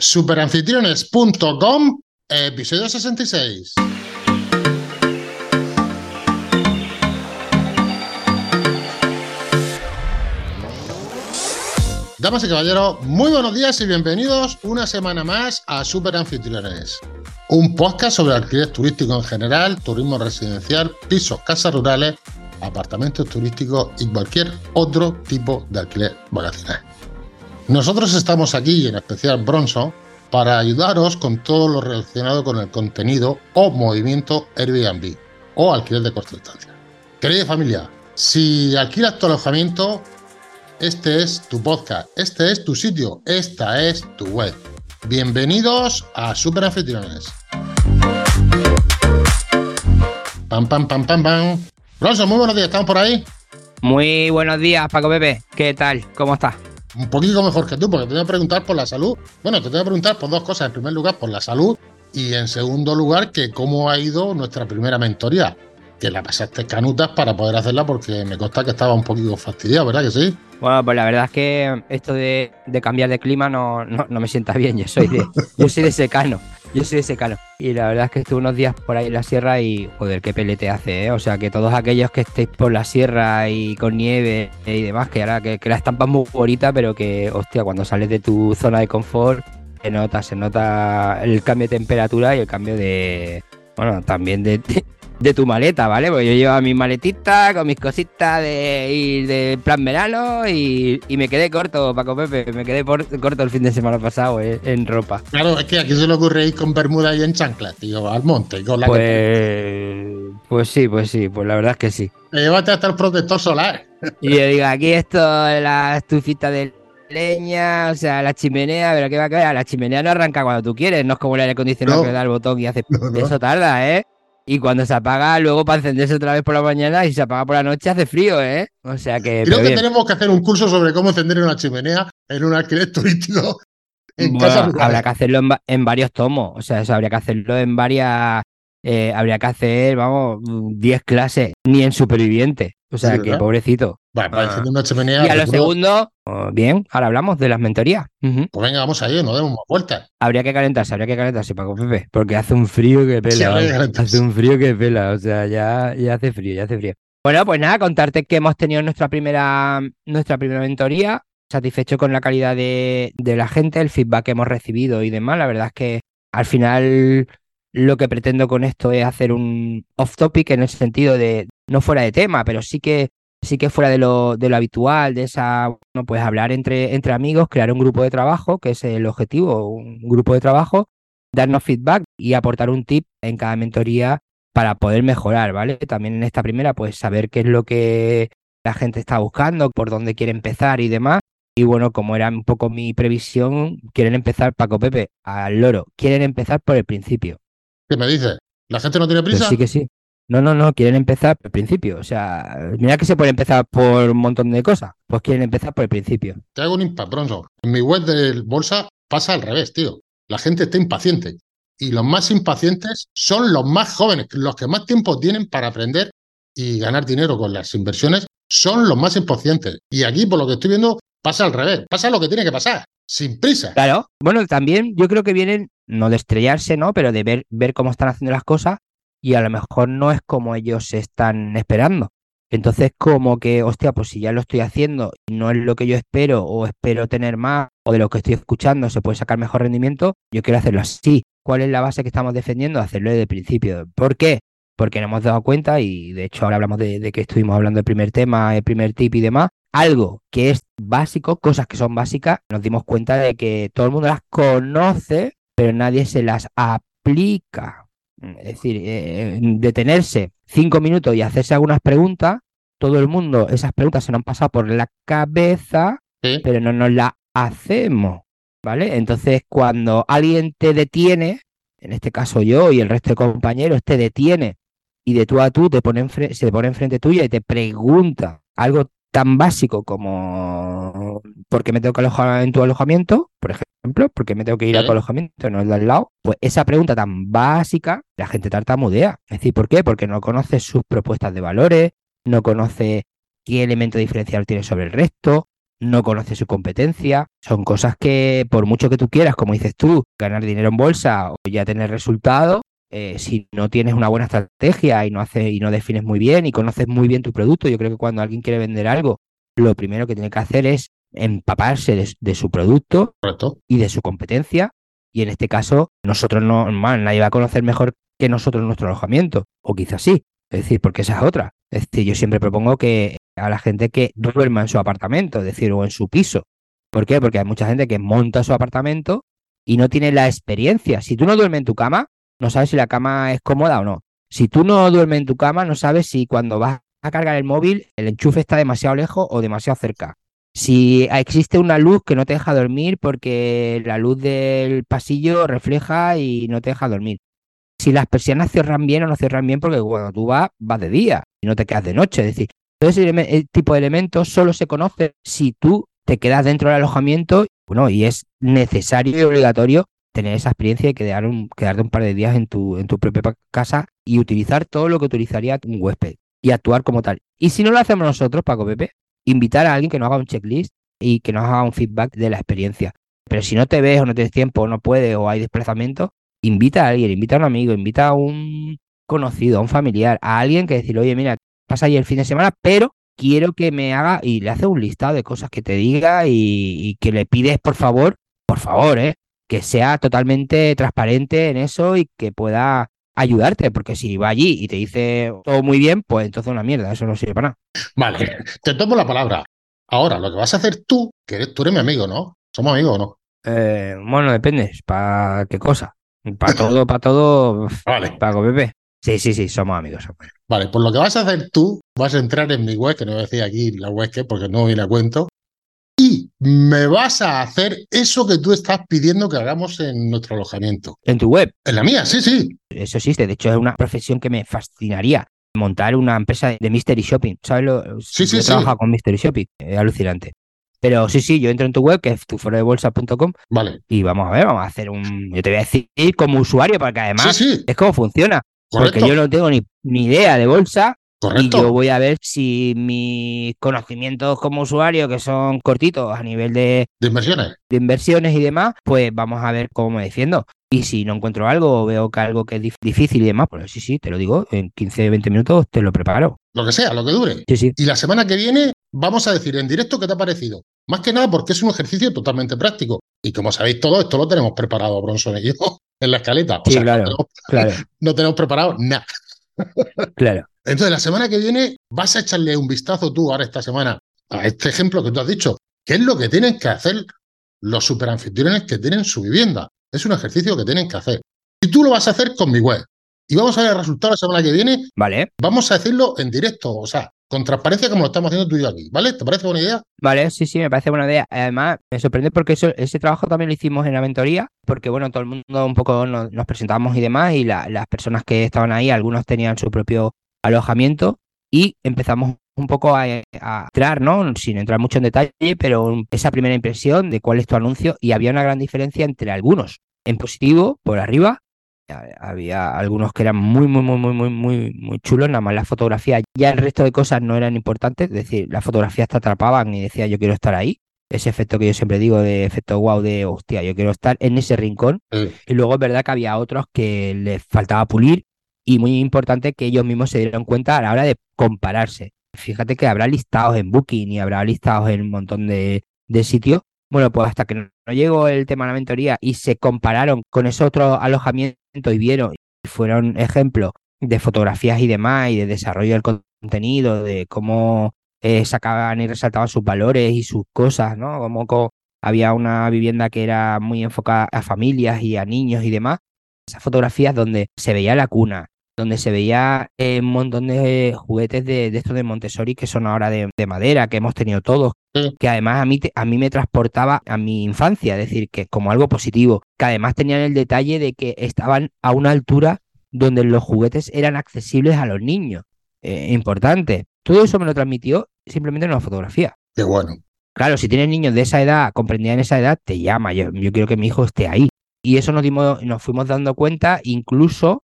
Superanfitriones.com, episodio 66. Damas y caballeros, muy buenos días y bienvenidos una semana más a Super Anfitriones, un podcast sobre alquiler turístico en general, turismo residencial, pisos, casas rurales, apartamentos turísticos y cualquier otro tipo de alquiler vacacional. Nosotros estamos aquí, en especial Bronson, para ayudaros con todo lo relacionado con el contenido o movimiento Airbnb o alquiler de corta distancia. Querida familia, si alquilas tu alojamiento, este es tu podcast, este es tu sitio, esta es tu web. Bienvenidos a Super Anfitriones. Pam, pam, pam, pam, pam. Bronson, muy buenos días, ¿estamos por ahí? Muy buenos días, Paco Pepe. ¿Qué tal? ¿Cómo estás? Un poquito mejor que tú, porque te voy a preguntar por la salud. Bueno, te voy a preguntar por dos cosas. En primer lugar, por la salud. Y en segundo lugar, que cómo ha ido nuestra primera mentoría. Que la pasaste canutas para poder hacerla porque me consta que estaba un poquito fastidiado, ¿verdad que sí? Bueno, pues la verdad es que esto de, de cambiar de clima no, no, no, me sienta bien. Yo soy de, yo soy de secano. Yo soy de secano. Y la verdad es que estuve unos días por ahí en la sierra y, joder, qué pelete hace, ¿eh? O sea, que todos aquellos que estéis por la sierra y con nieve y demás, que ahora que, la estampa es muy bonita, pero que, hostia, cuando sales de tu zona de confort, se nota, se nota el cambio de temperatura y el cambio de, bueno, también de, de, tu maleta, ¿vale? Porque yo llevaba mi maletita con mis cositas de ir de plan verano y, y, me quedé corto, Paco Pepe, me quedé por, corto el fin de semana pasado eh, en ropa. Claro, es que aquí se le ocurre ir con bermuda y en chancla, tío, al monte. Con la pues, que... pues sí, pues sí, pues la verdad es que sí. Llévate hasta el protector solar. Y yo digo, aquí esto, la estufita de leña, o sea, la chimenea, pero ¿qué va a caer? La chimenea no arranca cuando tú quieres, no es como el aire acondicionado no. que da el botón y hace... No, no. Eso tarda, ¿eh? Y cuando se apaga, luego para encenderse otra vez por la mañana y se apaga por la noche hace frío, ¿eh? O sea que. Creo que bien. tenemos que hacer un curso sobre cómo encender una chimenea en un alquiler turístico. En bueno, casa habrá que hacerlo en, en, varios tomos. O sea, eso habría que hacerlo en varias. Eh, habría que hacer, vamos, 10 clases, ni en superviviente. O sea, sí, que pobrecito. Vale, para encender una chimenea. Y a lo segundo, oh, bien, ahora hablamos de las mentorías. Uh -huh. Pues venga, vamos allá, nos demos más vueltas. Habría que calentarse, habría que calentarse, Paco Pepe, porque hace un frío que pela. Hace un frío que pela, o sea, ya, ya hace frío, ya hace frío. Bueno, pues nada, contarte que hemos tenido nuestra primera, nuestra primera mentoría, satisfecho con la calidad de, de la gente, el feedback que hemos recibido y demás. La verdad es que al final lo que pretendo con esto es hacer un off topic en el sentido de no fuera de tema, pero sí que sí que fuera de lo, de lo habitual, de esa, bueno, pues hablar entre, entre amigos, crear un grupo de trabajo, que es el objetivo, un grupo de trabajo, darnos feedback y aportar un tip en cada mentoría para poder mejorar, ¿vale? También en esta primera, pues saber qué es lo que la gente está buscando, por dónde quiere empezar y demás. Y bueno, como era un poco mi previsión, quieren empezar, Paco Pepe, al loro, quieren empezar por el principio. ¿Qué me dices? ¿La gente no tiene prisa? Pues sí que sí. No, no, no, quieren empezar por el principio. O sea, mira que se puede empezar por un montón de cosas. Pues quieren empezar por el principio. Te hago un impact, Bronzo. En mi web de bolsa pasa al revés, tío. La gente está impaciente. Y los más impacientes son los más jóvenes, los que más tiempo tienen para aprender y ganar dinero con las inversiones, son los más impacientes. Y aquí, por lo que estoy viendo, pasa al revés. Pasa lo que tiene que pasar, sin prisa. Claro. Bueno, también yo creo que vienen, no de estrellarse, ¿no? Pero de ver, ver cómo están haciendo las cosas y a lo mejor no es como ellos están esperando. Entonces, como que, hostia, pues si ya lo estoy haciendo no es lo que yo espero o espero tener más o de lo que estoy escuchando se puede sacar mejor rendimiento, yo quiero hacerlo así. ¿Cuál es la base que estamos defendiendo? Hacerlo desde el principio. ¿Por qué? Porque nos hemos dado cuenta y de hecho ahora hablamos de, de que estuvimos hablando del primer tema, el primer tip y demás. Algo que es básico, cosas que son básicas, nos dimos cuenta de que todo el mundo las conoce, pero nadie se las aplica. Es decir, eh, detenerse cinco minutos y hacerse algunas preguntas, todo el mundo, esas preguntas se nos han pasado por la cabeza, ¿Sí? pero no nos las hacemos, ¿vale? Entonces, cuando alguien te detiene, en este caso yo y el resto de compañeros, te detiene y de tú a tú te pone se pone enfrente tuya y te pregunta algo tan básico como ¿por qué me tengo que alojar en tu alojamiento? Por ejemplo, ¿por qué me tengo que ir a tu alojamiento, no el de al lado? Pues esa pregunta tan básica, la gente tartamudea. Es decir, ¿por qué? Porque no conoce sus propuestas de valores, no conoce qué elemento diferencial tiene sobre el resto, no conoce su competencia. Son cosas que, por mucho que tú quieras, como dices tú, ganar dinero en bolsa o ya tener resultados, eh, si no tienes una buena estrategia y no, haces, y no defines muy bien y conoces muy bien tu producto, yo creo que cuando alguien quiere vender algo, lo primero que tiene que hacer es empaparse de, su producto y de su competencia. Y en este caso, nosotros no, nadie va a conocer mejor que nosotros nuestro alojamiento, o quizás sí, es decir, porque esa es otra. Es decir, yo siempre propongo que a la gente que duerma en su apartamento, es decir, o en su piso. ¿Por qué? Porque hay mucha gente que monta su apartamento y no tiene la experiencia. Si tú no duermes en tu cama, no sabes si la cama es cómoda o no. Si tú no duermes en tu cama, no sabes si cuando vas a cargar el móvil el enchufe está demasiado lejos o demasiado cerca. Si existe una luz que no te deja dormir porque la luz del pasillo refleja y no te deja dormir. Si las persianas cierran bien o no cierran bien porque cuando tú vas, vas de día y no te quedas de noche. Es decir, todo ese tipo de elementos solo se conoce si tú te quedas dentro del alojamiento bueno, y es necesario y obligatorio tener esa experiencia y quedar un, quedarte un par de días en tu, en tu propia casa y utilizar todo lo que utilizaría un huésped y actuar como tal. Y si no lo hacemos nosotros, Paco Pepe, invitar a alguien que nos haga un checklist y que nos haga un feedback de la experiencia. Pero si no te ves o no tienes tiempo o no puedes o hay desplazamiento, invita a alguien, invita a un amigo, invita a un conocido, a un familiar, a alguien que decir, oye, mira, pasa ahí el fin de semana, pero quiero que me haga y le hace un listado de cosas que te diga y, y que le pides, por favor, por favor, ¿eh? que sea totalmente transparente en eso y que pueda ayudarte, porque si va allí y te dice todo muy bien, pues entonces una mierda, eso no sirve para nada. Vale, te tomo la palabra. Ahora, lo que vas a hacer tú, que eres, tú eres mi amigo, ¿no? ¿Somos amigos o no? Eh, bueno, depende, ¿para qué cosa? Para todo, para todo, vale. Pago Pepe. Sí, sí, sí, somos amigos. Vale, pues lo que vas a hacer tú, vas a entrar en mi web, que no voy a decir aquí la web que porque no viene a cuento, y me vas a hacer eso que tú estás pidiendo que hagamos en nuestro alojamiento. ¿En tu web? En la mía, sí, sí. Eso existe, de hecho es una profesión que me fascinaría. Montar una empresa de Mystery Shopping, ¿sabes? Lo, sí, sí, sí. con Mystery Shopping, es alucinante. Pero sí, sí, yo entro en tu web, que es tuforodebolsa.com. Vale. Y vamos a ver, vamos a hacer un. Yo te voy a decir como usuario, porque además es como funciona. Porque yo no tengo ni, ni idea de bolsa, y yo voy a ver si mis conocimientos como usuario, que son cortitos a nivel de, de inversiones. De inversiones y demás, pues vamos a ver cómo me defiendo. Y si no encuentro algo o veo que algo que es difícil y demás, pues sí, sí, te lo digo, en 15, 20 minutos te lo preparo. Lo que sea, lo que dure. Sí, sí. Y la semana que viene vamos a decir en directo qué te ha parecido. Más que nada porque es un ejercicio totalmente práctico. Y como sabéis todo, esto lo tenemos preparado, Bronson y yo, en la escaleta. sí, claro, claro. no tenemos preparado nada. Claro. Entonces, la semana que viene vas a echarle un vistazo tú ahora esta semana a este ejemplo que tú has dicho. ¿Qué es lo que tienen que hacer los superanfitriones que tienen su vivienda? Es un ejercicio que tienen que hacer. Y tú lo vas a hacer con mi web. Y vamos a ver el resultado la semana que viene. Vale. Vamos a hacerlo en directo, o sea, con transparencia como lo estamos haciendo tú y yo aquí, ¿vale? ¿Te parece buena idea? Vale, sí, sí, me parece buena idea. Además, me sorprende porque eso, ese trabajo también lo hicimos en la mentoría, porque bueno, todo el mundo un poco nos, presentamos y demás, y las personas que estaban ahí, algunos tenían su propio alojamiento y empezamos un poco a, entrar, ¿no? Sin entrar mucho en detalle, pero esa primera impresión de cuál es tu anuncio y había una gran diferencia entre algunos. En positivo, por arriba, había algunos que eran muy, muy, muy, muy, muy, muy, muy chulos, nada más la fotografía, ya el resto de cosas no eran importantes, es decir, las fotografías te atrapaban y decía yo quiero estar ahí. Ese efecto que yo siempre digo de efecto wow, de hostia, yo quiero estar en ese rincón. Y luego es verdad que había otros que les faltaba pulir y muy importante que ellos mismos se dieron cuenta a la hora de compararse. Fíjate que habrá listados en Booking y habrá listados en un montón de, sitios. Bueno, pues hasta que no, llegó el tema de la mentoría y se compararon con ese otro alojamiento y vieron, y fueron ejemplos de fotografías y demás y de desarrollo del contenido, de cómo eh, sacaban y resaltaban sus valores y sus cosas, ¿no? Como había una vivienda que era muy enfocada a familias y a niños y demás, esas fotografías donde se veía la cuna, donde se veía eh, un montón de juguetes de, estos de Montessori que son ahora de, madera, que hemos tenido todos, que además a mí, a mí me transportaba a mi infancia, es decir, que como algo positivo, que además tenían el detalle de que estaban a una altura donde los juguetes eran accesibles a los niños. Eh, importante. Todo eso me lo transmitió simplemente en una fotografía. Qué bueno. Claro, si tienes niños de esa edad, comprendida en esa edad, te llama. Yo, yo quiero que mi hijo esté ahí. Y eso nos, dimos, nos fuimos dando cuenta, incluso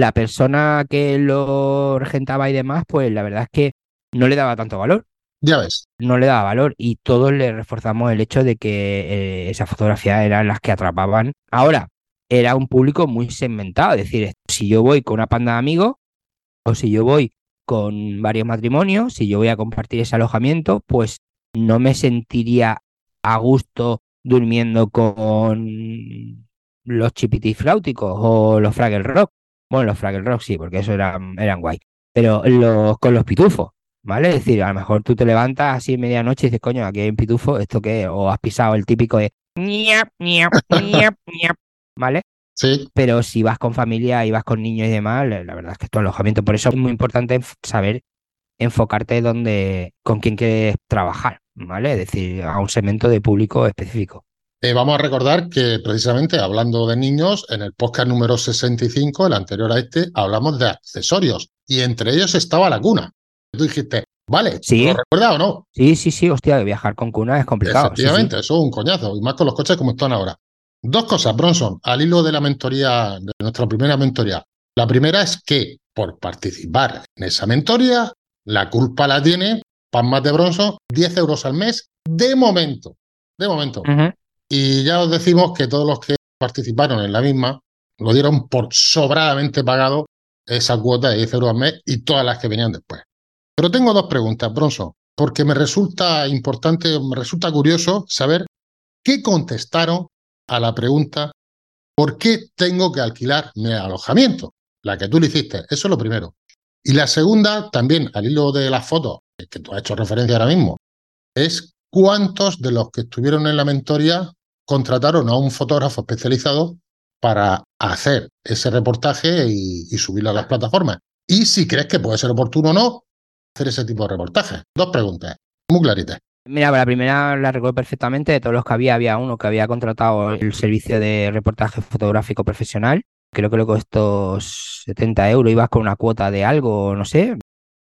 la persona que lo regentaba y demás, pues la verdad es que no le daba tanto valor. Ya ves. No le daba valor y todos le reforzamos el hecho de que eh, esas fotografías eran las que atrapaban. Ahora, era un público muy segmentado, es decir, si yo voy con una panda de amigos o si yo voy con varios matrimonios, si yo voy a compartir ese alojamiento, pues no me sentiría a gusto durmiendo con los chipitifláuticos o los Fraggle Rock. Bueno, los Fraggle Rock sí, porque eso eran, eran guay. Pero los, con los pitufos, ¿vale? Es decir, a lo mejor tú te levantas así en medianoche y dices, coño, aquí hay un pitufo, ¿esto qué? O has pisado el típico de ¿vale? Sí. Pero si vas con familia y vas con niños y demás, la verdad es que tu alojamiento, por eso es muy importante saber enfocarte donde, con quién quieres trabajar, ¿vale? Es decir, a un segmento de público específico. Eh, vamos a recordar que precisamente hablando de niños, en el podcast número 65, el anterior a este, hablamos de accesorios y entre ellos estaba la cuna. Tú dijiste, vale, Sí. ¿lo recuerdas o no? Sí, sí, sí, hostia, viajar con cuna es complicado. sí, sí. Efectivamente, eso es un coñazo, y más con los coches como están ahora. Dos cosas, Bronson, al hilo de la mentoría, de nuestra primera mentoría. La primera es que por participar en esa mentoría, la culpa la tiene Palmas de Bronson, 10 euros al mes, de momento. De momento. Ujú. Y ya os decimos que todos los que participaron en la misma lo dieron por sobradamente pagado esa cuota de 10 euros al mes y todas las que venían después. Pero tengo dos preguntas, Bronson, porque me resulta importante, me resulta curioso saber qué contestaron a la pregunta ¿por qué tengo que alquilar mi alojamiento? La que tú le hiciste, eso es lo primero. Y la segunda, también al hilo de las fotos, que tú has hecho referencia ahora mismo, es cuántos de los que estuvieron en la mentoría contrataron a un fotógrafo especializado para hacer ese reportaje y, subirlo a las plataformas. Y si crees que puede ser oportuno o no hacer ese tipo de reportajes. Dos preguntas, muy claritas. Mira, la primera la recuerdo perfectamente. De todos los que había, había uno que había contratado el servicio de reportaje fotográfico profesional. Creo que le costó 70 euros. Ibas con una cuota de algo, no sé.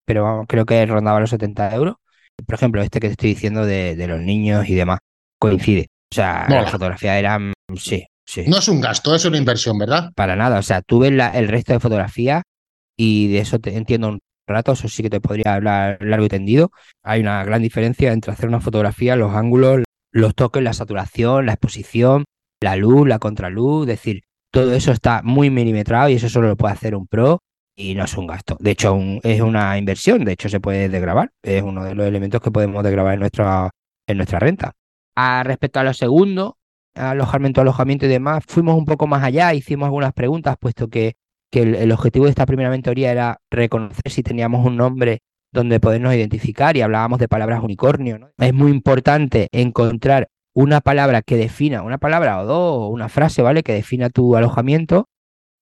Pero creo que rondaba los 70 euros. Por ejemplo, este que te estoy diciendo de los niños y demás, coincide. O sea, Mola. las fotografías eran. Sí, sí. No es un gasto, es una inversión, ¿verdad? Para nada. O sea, tú ves la- el resto de fotografías y de eso te entiendo un rato. Eso sí que te podría hablar largo y tendido. Hay una gran diferencia entre hacer una fotografía, los ángulos, los toques, la saturación, la exposición, la luz, la contraluz. Es decir, todo eso está muy milimetrado y eso solo lo puede hacer un pro y no es un gasto. De hecho, un- es una inversión. De hecho, se puede desgravar. Es uno de los elementos que podemos desgravar en nuestra, en nuestra renta. A respecto a lo segundo, alojamiento, alojamiento y demás, fuimos un poco más allá, hicimos algunas preguntas, puesto que, que el, el objetivo de esta primera mentoría era reconocer si teníamos un nombre donde podernos identificar y hablábamos de palabras unicornio. ¿no? Es muy importante encontrar una palabra que defina, una palabra o dos, o una frase, ¿vale? Que defina tu alojamiento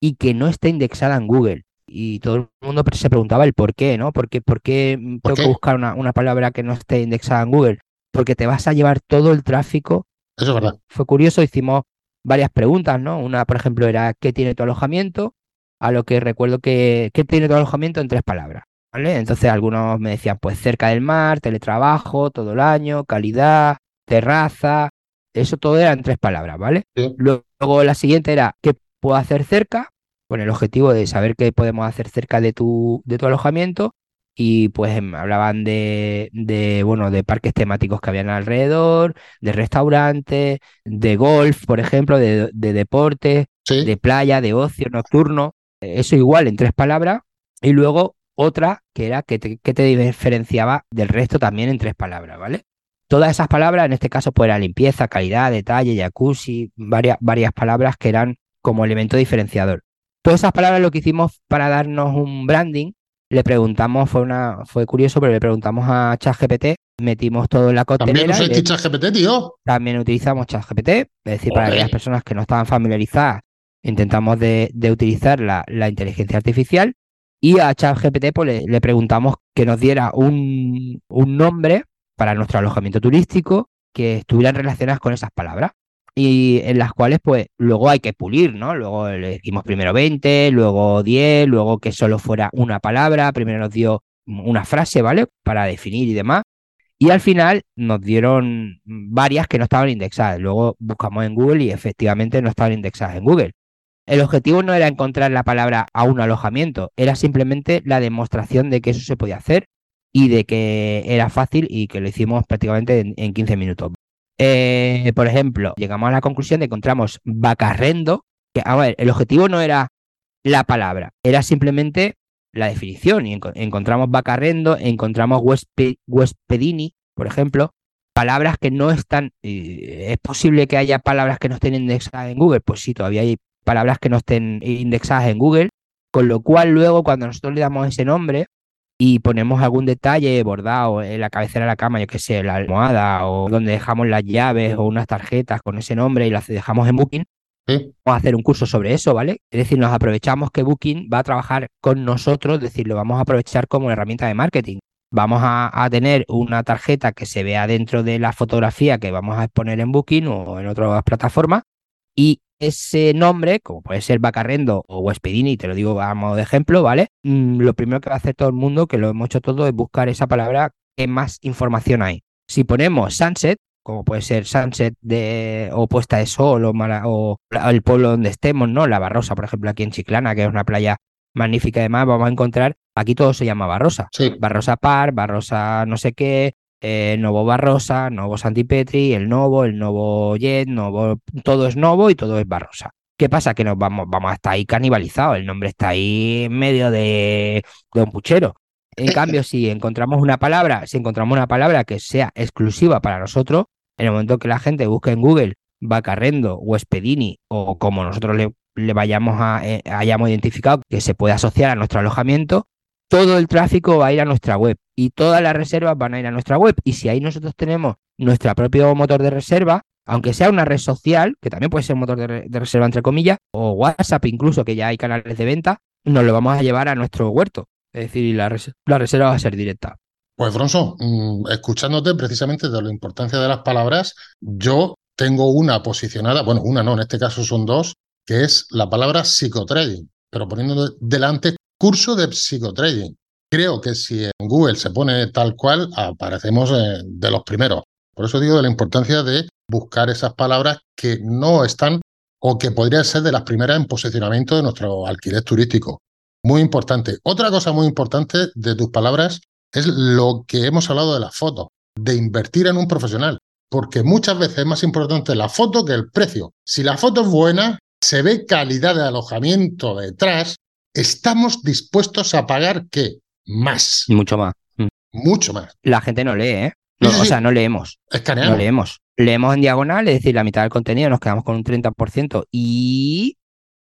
y que no esté indexada en Google. Y todo el mundo se preguntaba el por qué, ¿no? ¿Por qué, por qué ¿Por tengo que buscar una, una palabra que no esté indexada en Google? Porque te vas a llevar todo el tráfico Eso es verdad. fue curioso, hicimos varias preguntas, ¿no? Una, por ejemplo, era ¿qué tiene tu alojamiento? A lo que recuerdo que ¿qué tiene tu alojamiento? en tres palabras, ¿vale? Entonces algunos me decían, pues cerca del mar, teletrabajo, todo el año, calidad, terraza, eso todo era en tres palabras, ¿vale? Sí. Luego la siguiente era ¿qué puedo hacer cerca? Con el objetivo de saber qué podemos hacer cerca de tu, de tu alojamiento. Y pues em, hablaban de, de, bueno, de parques temáticos que habían alrededor, de restaurantes, de golf, por ejemplo, de, de deporte, Sí. de playa, de ocio nocturno. Eso igual en tres palabras. Y luego otra que era que te, que te diferenciaba del resto también en tres palabras, ¿vale? Todas esas palabras, en este caso, pues era limpieza, calidad, detalle, jacuzzi, varias, varias palabras que eran como elemento diferenciador. Todas esas palabras lo que hicimos para darnos un branding, le preguntamos, fue una, fue curioso, pero le preguntamos a ChatGPT, metimos todo en la También coctelera usáis le- ChatGPT, tío. también utilizamos ChatGPT, es decir, para aquellas personas que no estaban familiarizadas, intentamos de, de utilizar la, la inteligencia artificial y a ChatGPT pues, le, le preguntamos que nos diera un, un nombre para nuestro alojamiento turístico que estuvieran relacionadas con esas palabras y en las cuales pues luego hay que pulir, ¿no? Luego le dimos primero 20, luego 10, luego que solo fuera una palabra, primero nos dio una frase, ¿vale? Para definir y demás. Y al final nos dieron varias que no estaban indexadas. Luego buscamos en Google y efectivamente no estaban indexadas en Google. El objetivo no era encontrar la palabra a un alojamiento, era simplemente la demostración de que eso se podía hacer. y de que era fácil y que lo hicimos prácticamente en, 15 minutos. Eh, por ejemplo, llegamos a la conclusión de que encontramos vacarrendo, que a ver, el objetivo no era la palabra, era simplemente la definición. Y encontramos vacarrendo, encontramos huespedini, por ejemplo, palabras que no están. ¿Es posible que haya palabras que no estén indexadas en Google? Pues sí, todavía hay palabras que no estén indexadas en Google, con lo cual luego cuando nosotros le damos ese nombre, y ponemos algún detalle bordado en la cabecera de la cama, yo que sé, la almohada o donde dejamos las llaves o unas tarjetas con ese nombre y las dejamos en Booking, vamos a hacer un curso sobre eso, ¿vale? Es decir, nos aprovechamos que Booking va a trabajar con nosotros, es decir, lo vamos a aprovechar como herramienta de marketing. Vamos a, a, tener una tarjeta que se vea dentro de la fotografía que vamos a exponer en Booking o en otras plataformas y ese nombre, como puede ser Bacarrendo o Wespedini, te lo digo a modo de ejemplo, ¿vale? Mm, lo primero que va a hacer todo el mundo, que lo hemos hecho todo, es buscar esa palabra que más información hay. Si ponemos Sunset, como puede ser Sunset de, o puesta de sol o, el pueblo donde estemos, ¿no? La Barrosa, por ejemplo, aquí en Chiclana, que es una playa magnífica además, vamos a encontrar, aquí todo se llama Barrosa. Barrosa Par, Barrosa no sé qué, eh, Novo Barrosa, Novo Santipetri, el Novo, el Novo Jet, Novo, todo es Novo y todo es Barrosa. ¿Qué pasa? Que nos vamos, vamos a estar ahí canibalizados, el nombre está ahí en medio de, de un puchero. En cambio, si encontramos una palabra, si encontramos una palabra que sea exclusiva para nosotros, en el momento que la gente busque en Google Bacarrendo o Espedini o como nosotros le, le vayamos a, eh, hayamos identificado que se puede asociar a nuestro alojamiento, todo el tráfico va a ir a nuestra web y todas las reservas van a ir a nuestra web. Y si ahí nosotros tenemos nuestro propio motor de reserva, aunque sea una red social, que también puede ser motor de, reserva entre comillas, o WhatsApp incluso, que ya hay canales de venta, nos lo vamos a llevar a nuestro huerto. Es decir, la, la reserva va a ser directa. Pues Bronson, mm, escuchándote precisamente de la importancia de las palabras, yo tengo una posicionada, bueno, una no, en este caso son dos, que es la palabra psicotrading, pero poniendo delante curso de psicotrading. Creo que si en Google se pone tal cual, aparecemos eh, de los primeros. Por eso digo de la importancia de buscar esas palabras que no están o que podrían ser de las primeras en posicionamiento de nuestro alquiler turístico. Muy importante. Otra cosa muy importante de tus palabras es lo que hemos hablado de las fotos, de invertir en un profesional, porque muchas veces es más importante la foto que el precio. Si la foto es buena, se ve calidad de alojamiento detrás, estamos dispuestos a pagar qué? Más. Mucho más. Mm. Mucho más. La gente no lee, ¿eh? O sea, no leemos. Escaneamos. No leemos. Leemos en diagonal, es decir, la mitad del contenido nos quedamos con un 30% y,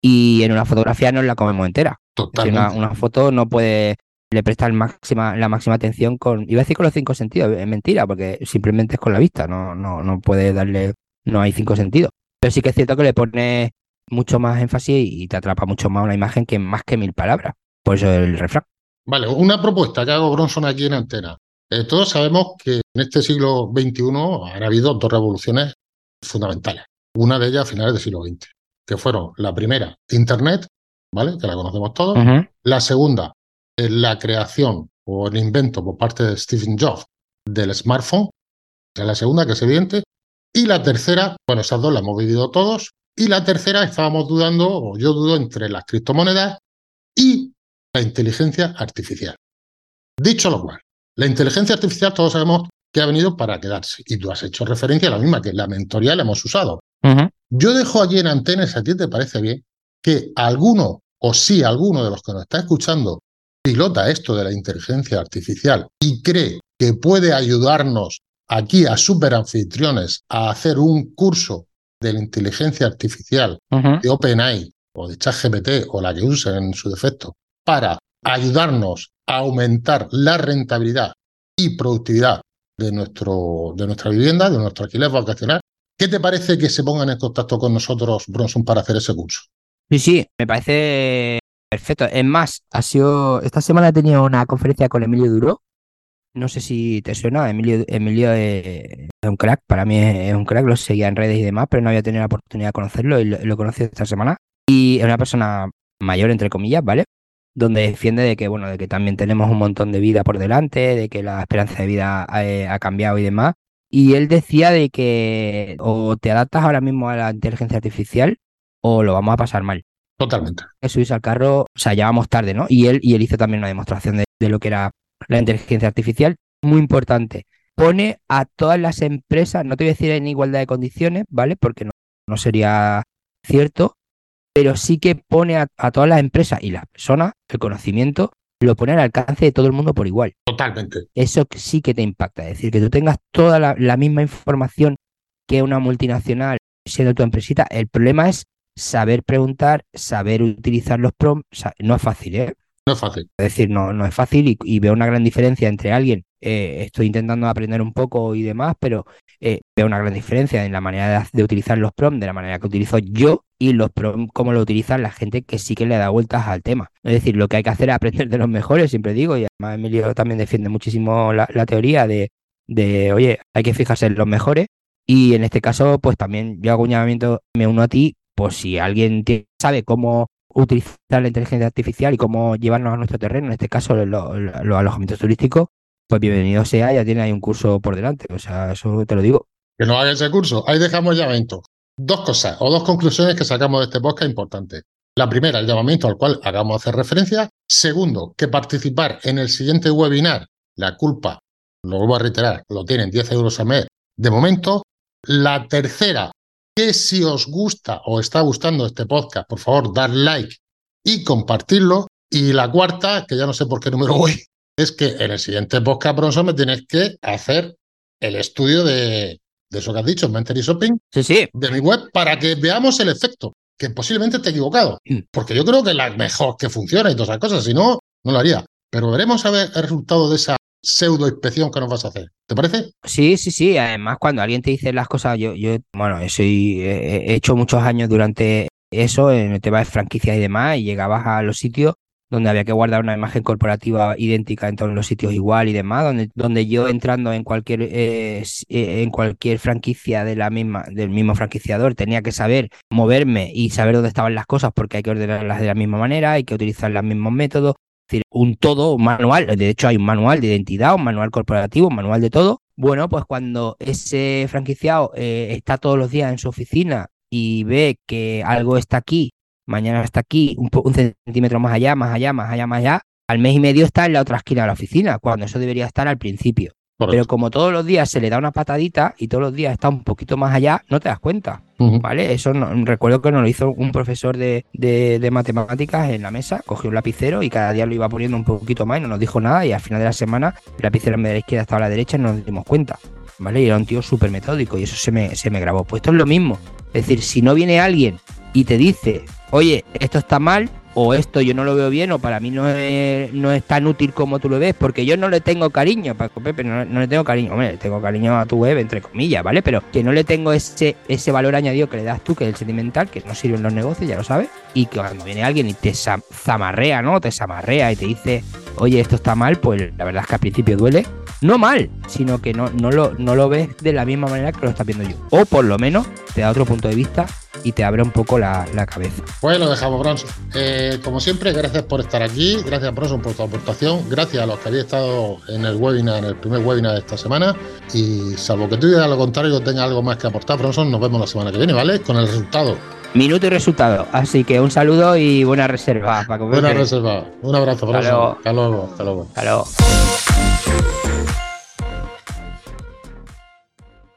y en una fotografía nos la comemos entera. Totalmente. una, una, foto no puede le prestar máxima, la máxima atención con, iba a decir con los cinco sentidos, es mentira, porque simplemente es con la vista, no, no, no puede darle, no hay cinco sentidos. Pero sí que es cierto que le pone mucho más énfasis y te atrapa mucho más una imagen que más que mil palabras. Por eso el refrán. Vale, una propuesta que hago Bronson aquí en antena. Eh, todos sabemos que en este siglo XXI han habido dos revoluciones fundamentales. Una de ellas a finales del siglo XX, que fueron la primera, Internet, ¿vale? Que la conocemos todos. La segunda, eh, la creación o el invento por parte de Stephen Jobs del smartphone. es la segunda, que es evidente. Y la tercera, bueno, esas dos las hemos vivido todos, y la tercera, estábamos dudando, o yo dudo, entre las criptomonedas y la inteligencia artificial. Dicho lo cual, la inteligencia artificial todos sabemos que ha venido para quedarse. Y tú has hecho referencia a la misma, que la mentoría la hemos usado. Yo dejo allí en antenas, a ti te parece bien, que alguno, o sí alguno de los que nos está escuchando, pilota esto de la inteligencia artificial y cree que puede ayudarnos aquí a superanfitriones a hacer un curso de la inteligencia artificial de OpenAI o de ChatGPT o la que usen en su defecto para ayudarnos a aumentar la rentabilidad y productividad de, nuestro, de nuestra vivienda, de nuestro alquiler vacacional. ¿Qué te parece que se pongan en contacto con nosotros, Bronson, para hacer ese curso? Sí, sí, me parece perfecto. Es más, ha sido. Esta semana he tenido una conferencia con Emilio Duro, no sé si te suena, Emilio, Emilio es, un crack, para mí es, un crack, lo seguía en redes y demás, pero no había tenido la oportunidad de conocerlo y lo, lo conocí esta semana. Y es una persona mayor, entre comillas, ¿vale? Donde defiende de que, bueno, de que también tenemos un montón de vida por delante, de que la esperanza de vida ha, eh, ha cambiado y demás. Y él decía de que o te adaptas ahora mismo a la inteligencia artificial o lo vamos a pasar mal. Totalmente. Que subirse al carro, o sea, ya vamos tarde, ¿no? Y él, y él hizo también una demostración de, de lo que era la inteligencia artificial, muy importante. Pone a todas las empresas, no te voy a decir en igualdad de condiciones, ¿vale? Porque no, no sería cierto, pero sí que pone a, todas las empresas y las personas el conocimiento, lo pone al alcance de todo el mundo por igual. Totalmente. Eso sí que te impacta, es decir, que tú tengas toda la, misma información que una multinacional siendo tu empresita. El problema es saber preguntar, saber utilizar los prompts. no es fácil, ¿eh? No es fácil. Es decir, no, no es fácil y, veo una gran diferencia entre alguien. Eh, estoy intentando aprender un poco y demás, pero eh, veo una gran diferencia en la manera de, utilizar los prompts, de la manera que utilizo yo y los prompts, cómo lo utilizan la gente que sí que le da vueltas al tema. Es decir, lo que hay que hacer es aprender de los mejores, siempre digo, y además Emilio también defiende muchísimo la, teoría de, de, oye, hay que fijarse en los mejores. Y en este caso, pues también yo hago un llamamiento, me uno a ti, pues si alguien sabe cómo utilizar la inteligencia artificial y cómo llevarnos a nuestro terreno, en este caso los, alojamientos turísticos, pues bienvenido sea, ya tiene ahí un curso por delante. O sea, eso te lo digo. Que no haga ese curso. Ahí dejamos llamamiento. Dos cosas o dos conclusiones que sacamos de este podcast importantes. La primera, el llamamiento al cual hagamos hacer referencia. Segundo, que participar en el siguiente webinar, la culpa, lo vuelvo a reiterar, lo tienen 10 euros al mes de momento. La tercera, que si os gusta o está gustando este podcast, por favor, dar like y compartirlo. Y la cuarta, que ya no sé por qué número voy, es que en el siguiente podcast, Bronson, me tienes que hacer el estudio de, eso que has dicho, Mentary Shopping, sí, sí. de mi web, para que veamos el efecto, que posiblemente esté equivocado, mm. porque yo creo que es la mejor que funciona y todas esas cosas, si no, no lo haría. Pero veremos a ver el resultado de esa pseudo inspección que nos vas a hacer. ¿Te parece? Sí, sí, sí. Además, cuando alguien te dice las cosas, yo, yo bueno, he hecho muchos años durante eso, en el tema de franquicia y demás, y llegabas a los sitios donde había que guardar una imagen corporativa idéntica en todos los sitios igual y demás, donde, donde yo entrando en cualquier eh, eh, en cualquier franquicia de la misma, del mismo franquiciador tenía que saber moverme y saber dónde estaban las cosas porque hay que ordenarlas de la misma manera, hay que utilizar los mismos métodos, decir, un todo, un manual, de hecho hay un manual de identidad, un manual corporativo, un manual de todo. Bueno, pues cuando ese franquiciado eh, está todos los días en su oficina y ve que algo está aquí, mañana está aquí, un, un, centímetro más allá, más allá, más allá, más allá, al mes y medio está en la otra esquina de la oficina, cuando eso debería estar al principio. Pero como todos los días se le da una patadita y todos los días está un poquito más allá, no te das cuenta. ¿Vale? Eso recuerdo que nos lo hizo un profesor de, de, matemáticas en la mesa, cogió un lapicero y cada día lo iba poniendo un poquito más y no nos dijo nada. Y al final de la semana el lapicero en vez de la izquierda estaba a la derecha y no nos dimos cuenta. ¿Vale? Y era un tío súper metódico y eso se me, se me grabó. Pues esto es lo mismo. Es decir, si no viene alguien y te dice, oye, esto está mal, o esto yo no lo veo bien o para mí no es, no es tan útil como tú lo ves, porque yo no le tengo cariño, Paco Pepe, no, no, le tengo cariño, hombre, le tengo cariño a tu web, entre comillas, ¿vale? Pero que no le tengo ese, ese valor añadido que le das tú, que es el sentimental, que no sirve en los negocios, ya lo sabes, y que cuando viene alguien y te zamarrea, ¿no? Te zamarrea y te dice, oye, esto está mal, pues la verdad es que al principio duele, no mal, sino que no, no, lo, no lo ves de la misma manera que lo estás viendo yo, o por lo menos te da otro punto de vista y te abre un poco la, cabeza. Pues lo dejamos, Bronson. Eh, como siempre, gracias por estar aquí, gracias, Bronson, por tu aportación, gracias a los que habéis estado en el webinar, en el primer webinar de esta semana, y salvo que tú digas lo contrario, tenga algo más que aportar, Bronson, nos vemos la semana que viene, ¿vale? Con el resultado. Minuto y resultado. Así que un saludo y buena reserva. Buena reserva. Un abrazo, Bronson. Hasta luego. Hasta luego. Hasta luego.